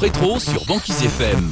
Rétro sur Banquise FM.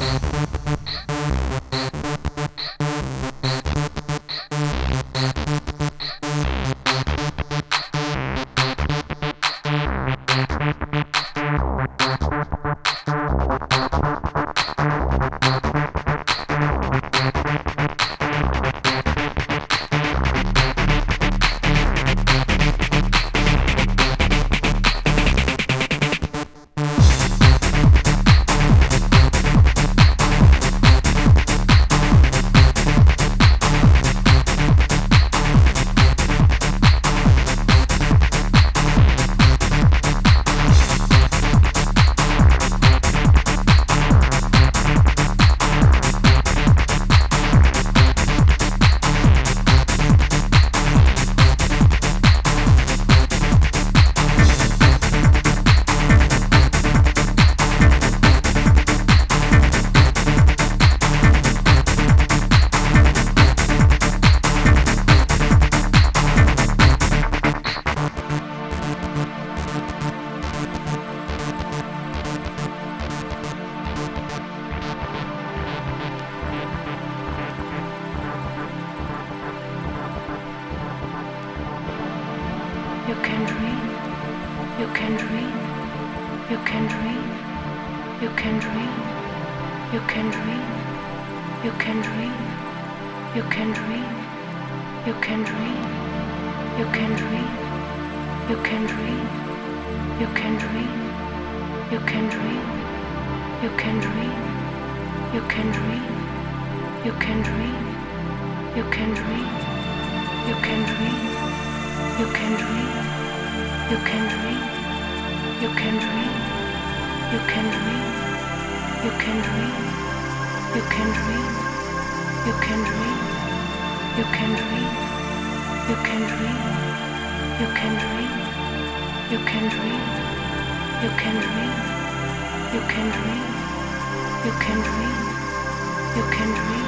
You can dream. You can dream. You can dream. You can dream. You can dream. You can dream. You can dream. You can dream. You can dream. You can dream. You can dream. You can dream. You can dream. You can dream. You can dream. You can dream. You can dream. You can dream. You can dream. You can dream. You can dream. You can dream. You can dream. You can dream. You can dream. You can dream. You can dream. You can dream. You can dream. You can dream. You can dream.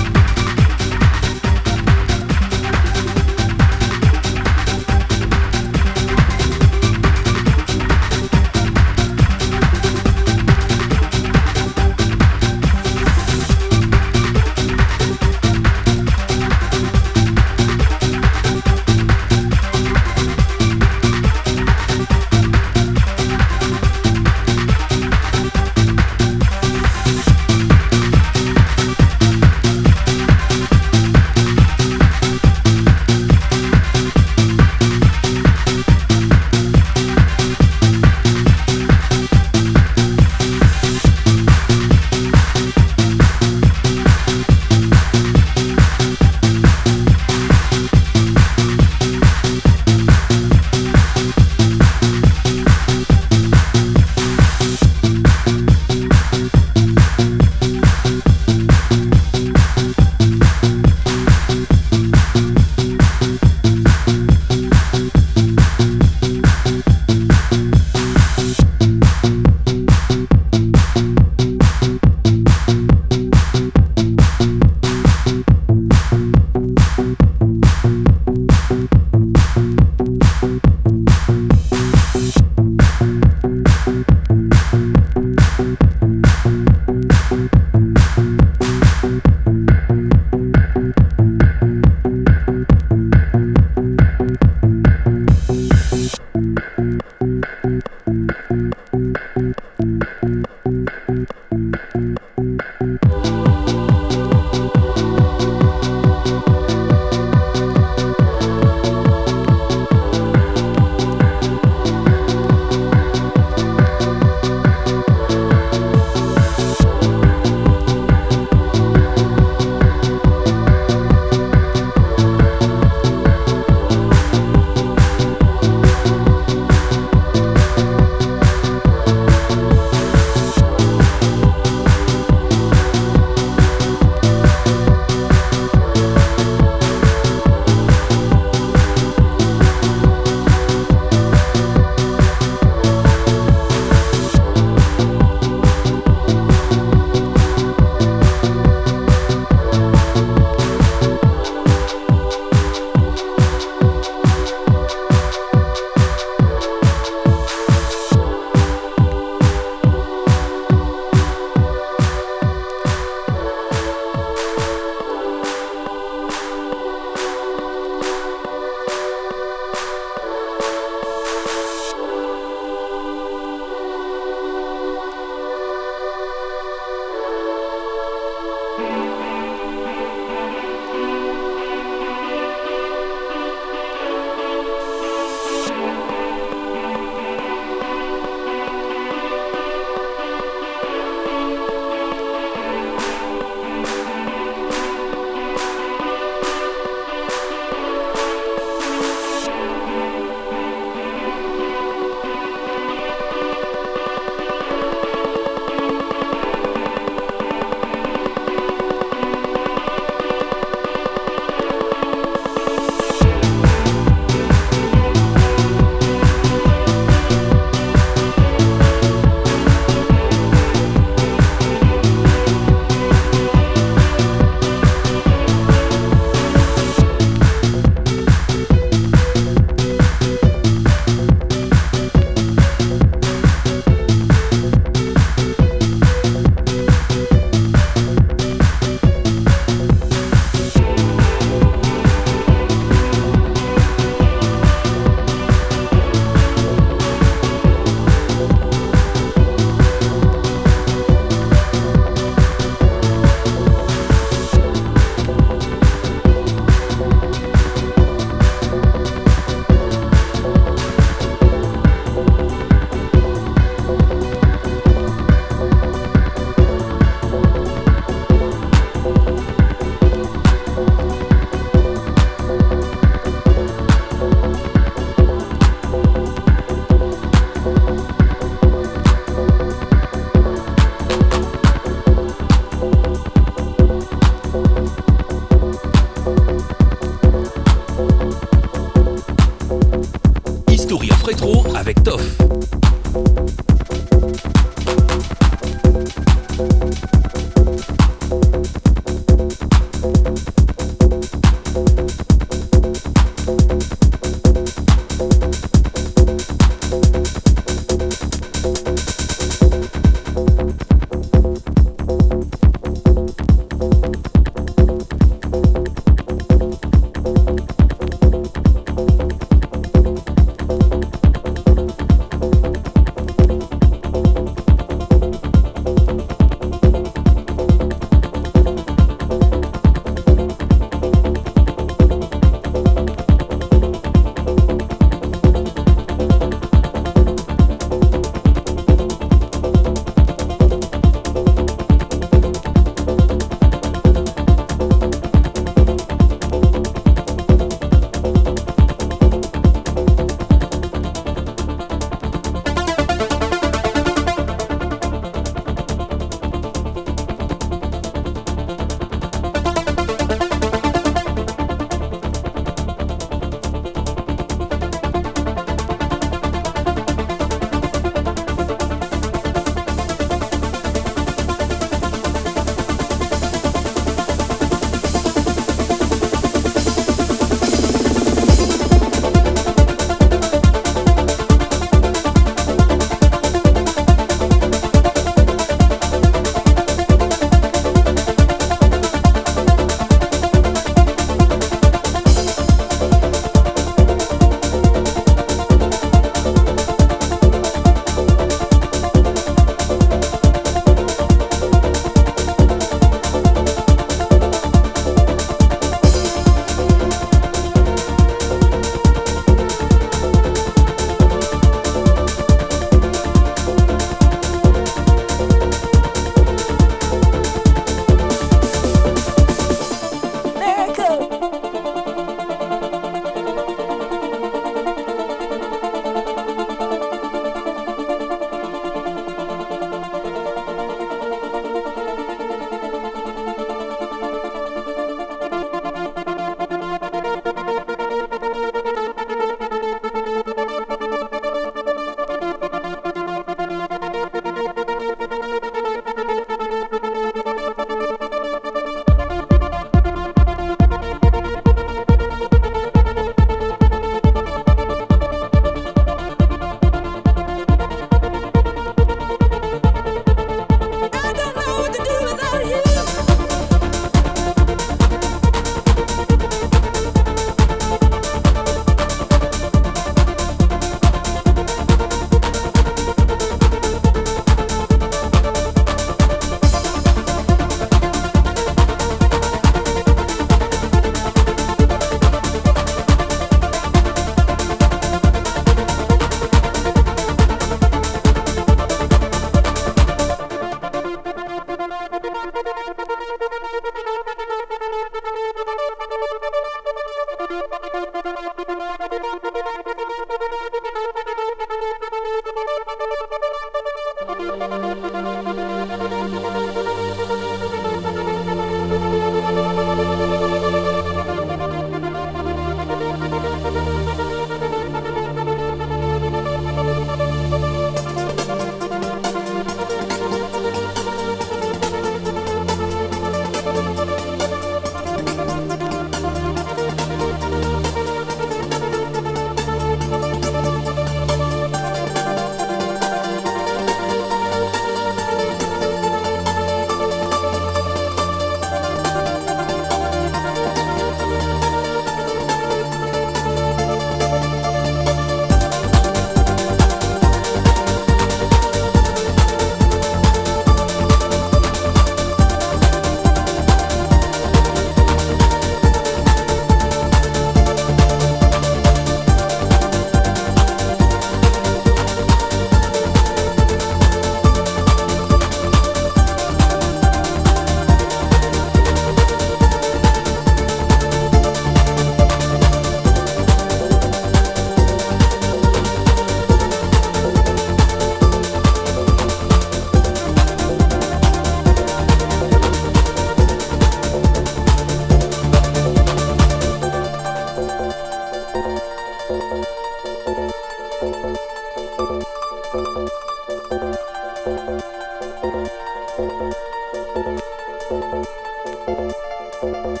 Música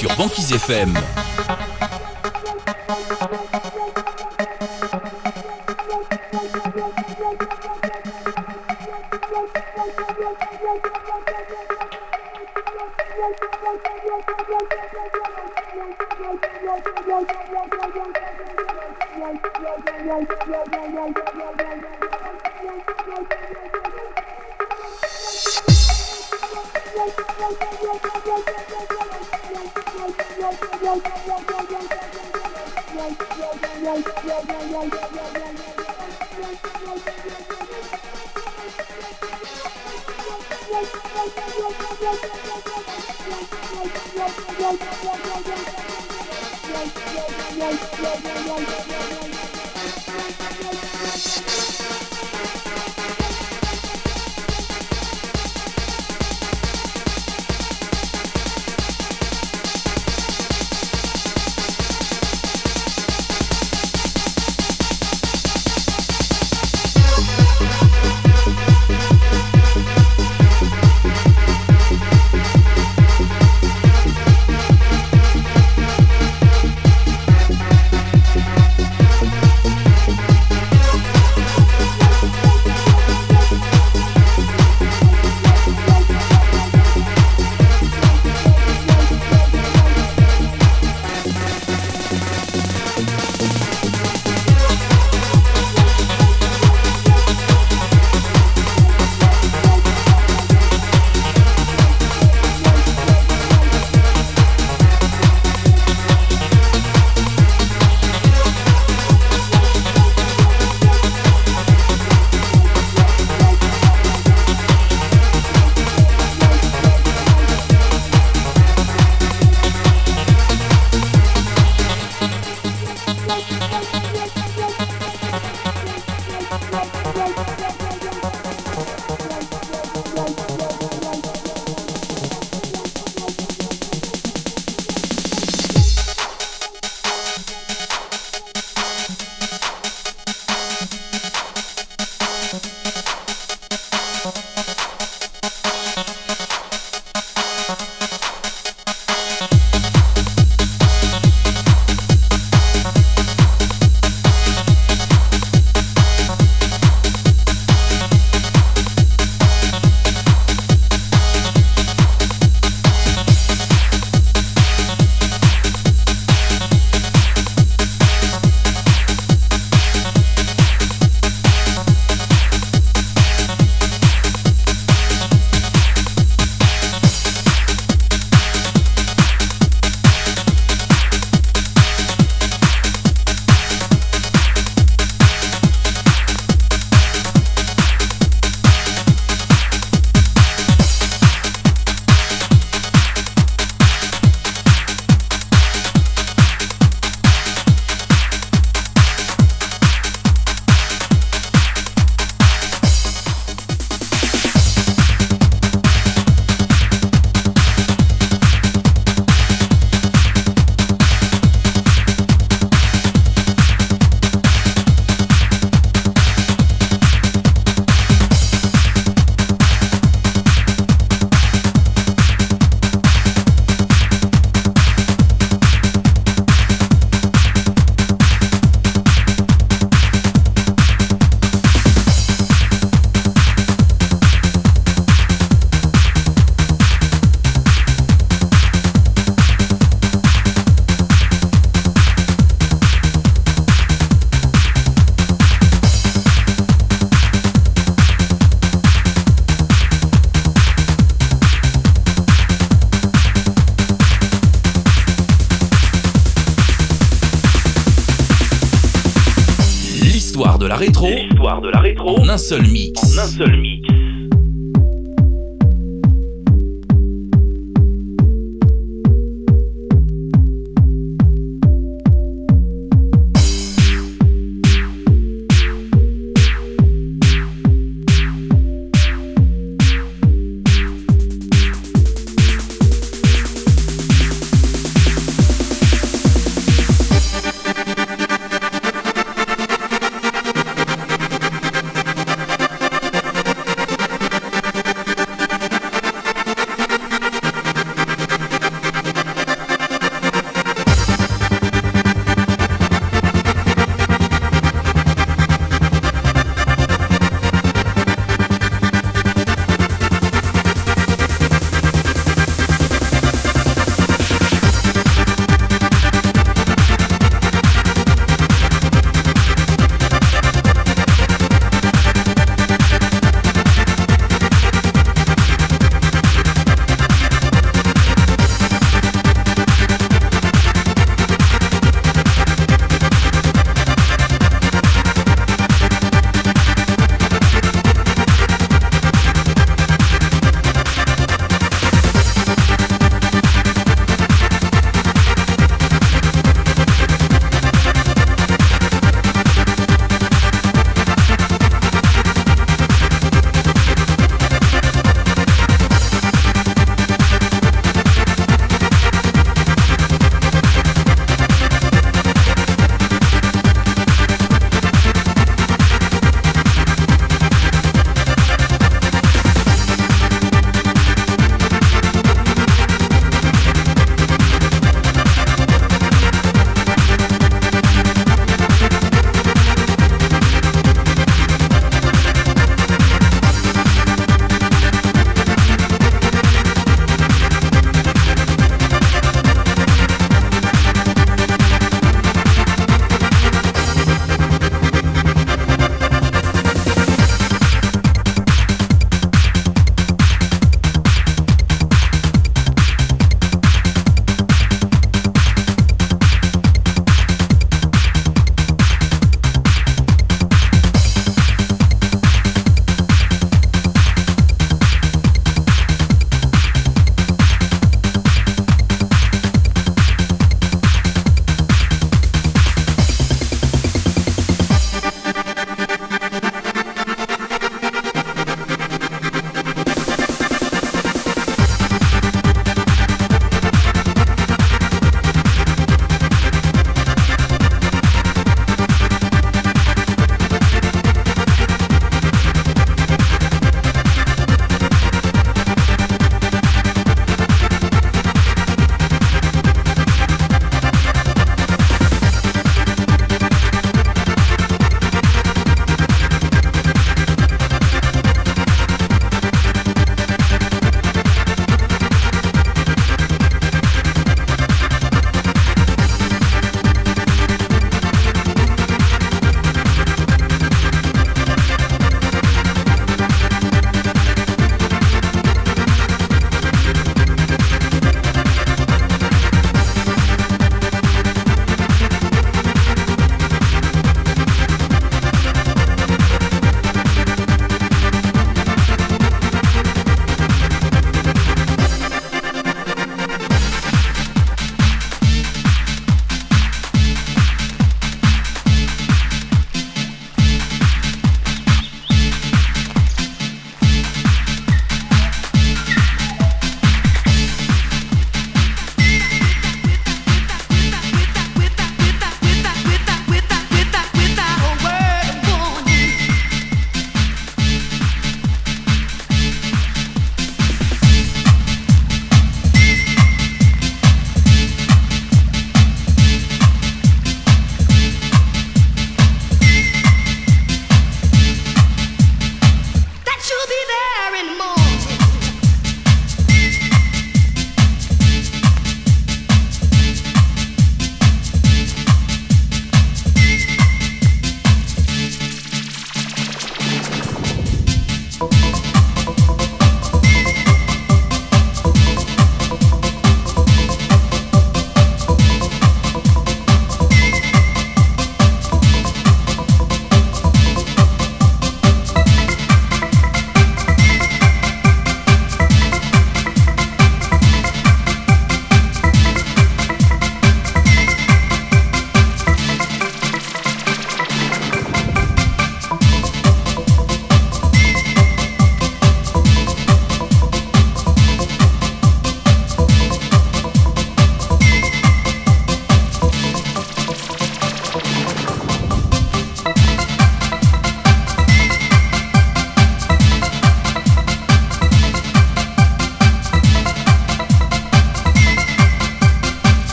sur Banquise FM.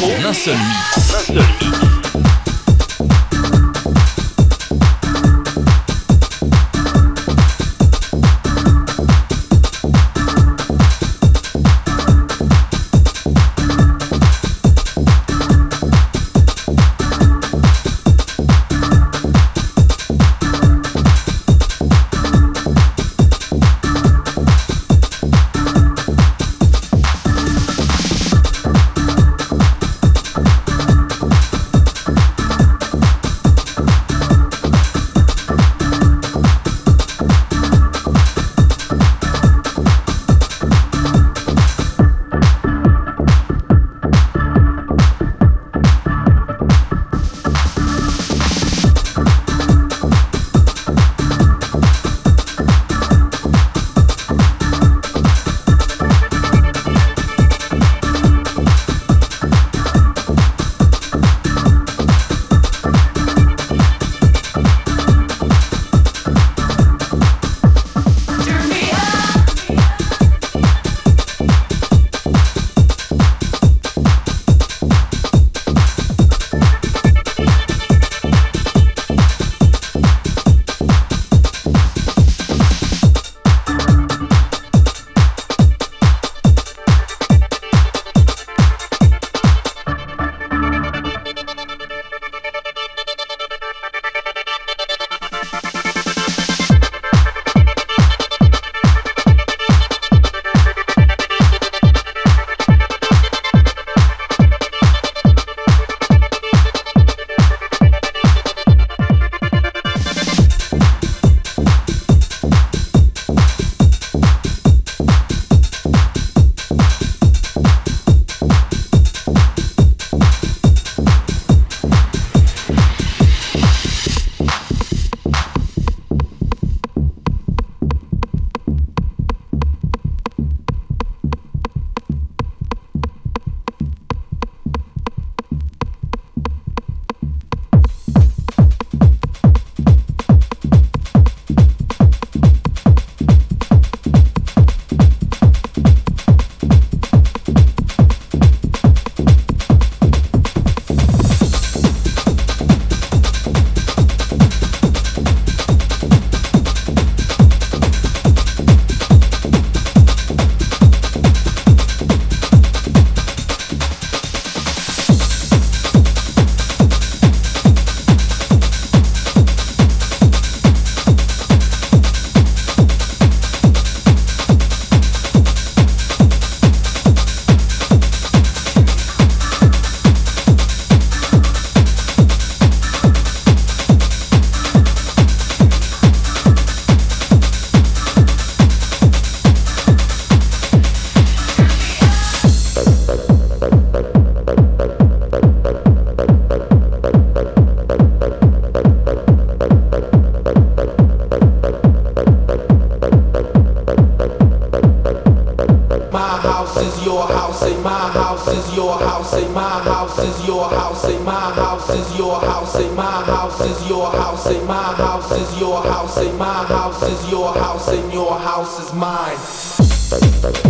micro. L'insoluble. Is your house, say my house is your house, say my house is your house, say my house is your house, say my house is your house, and your house is mine.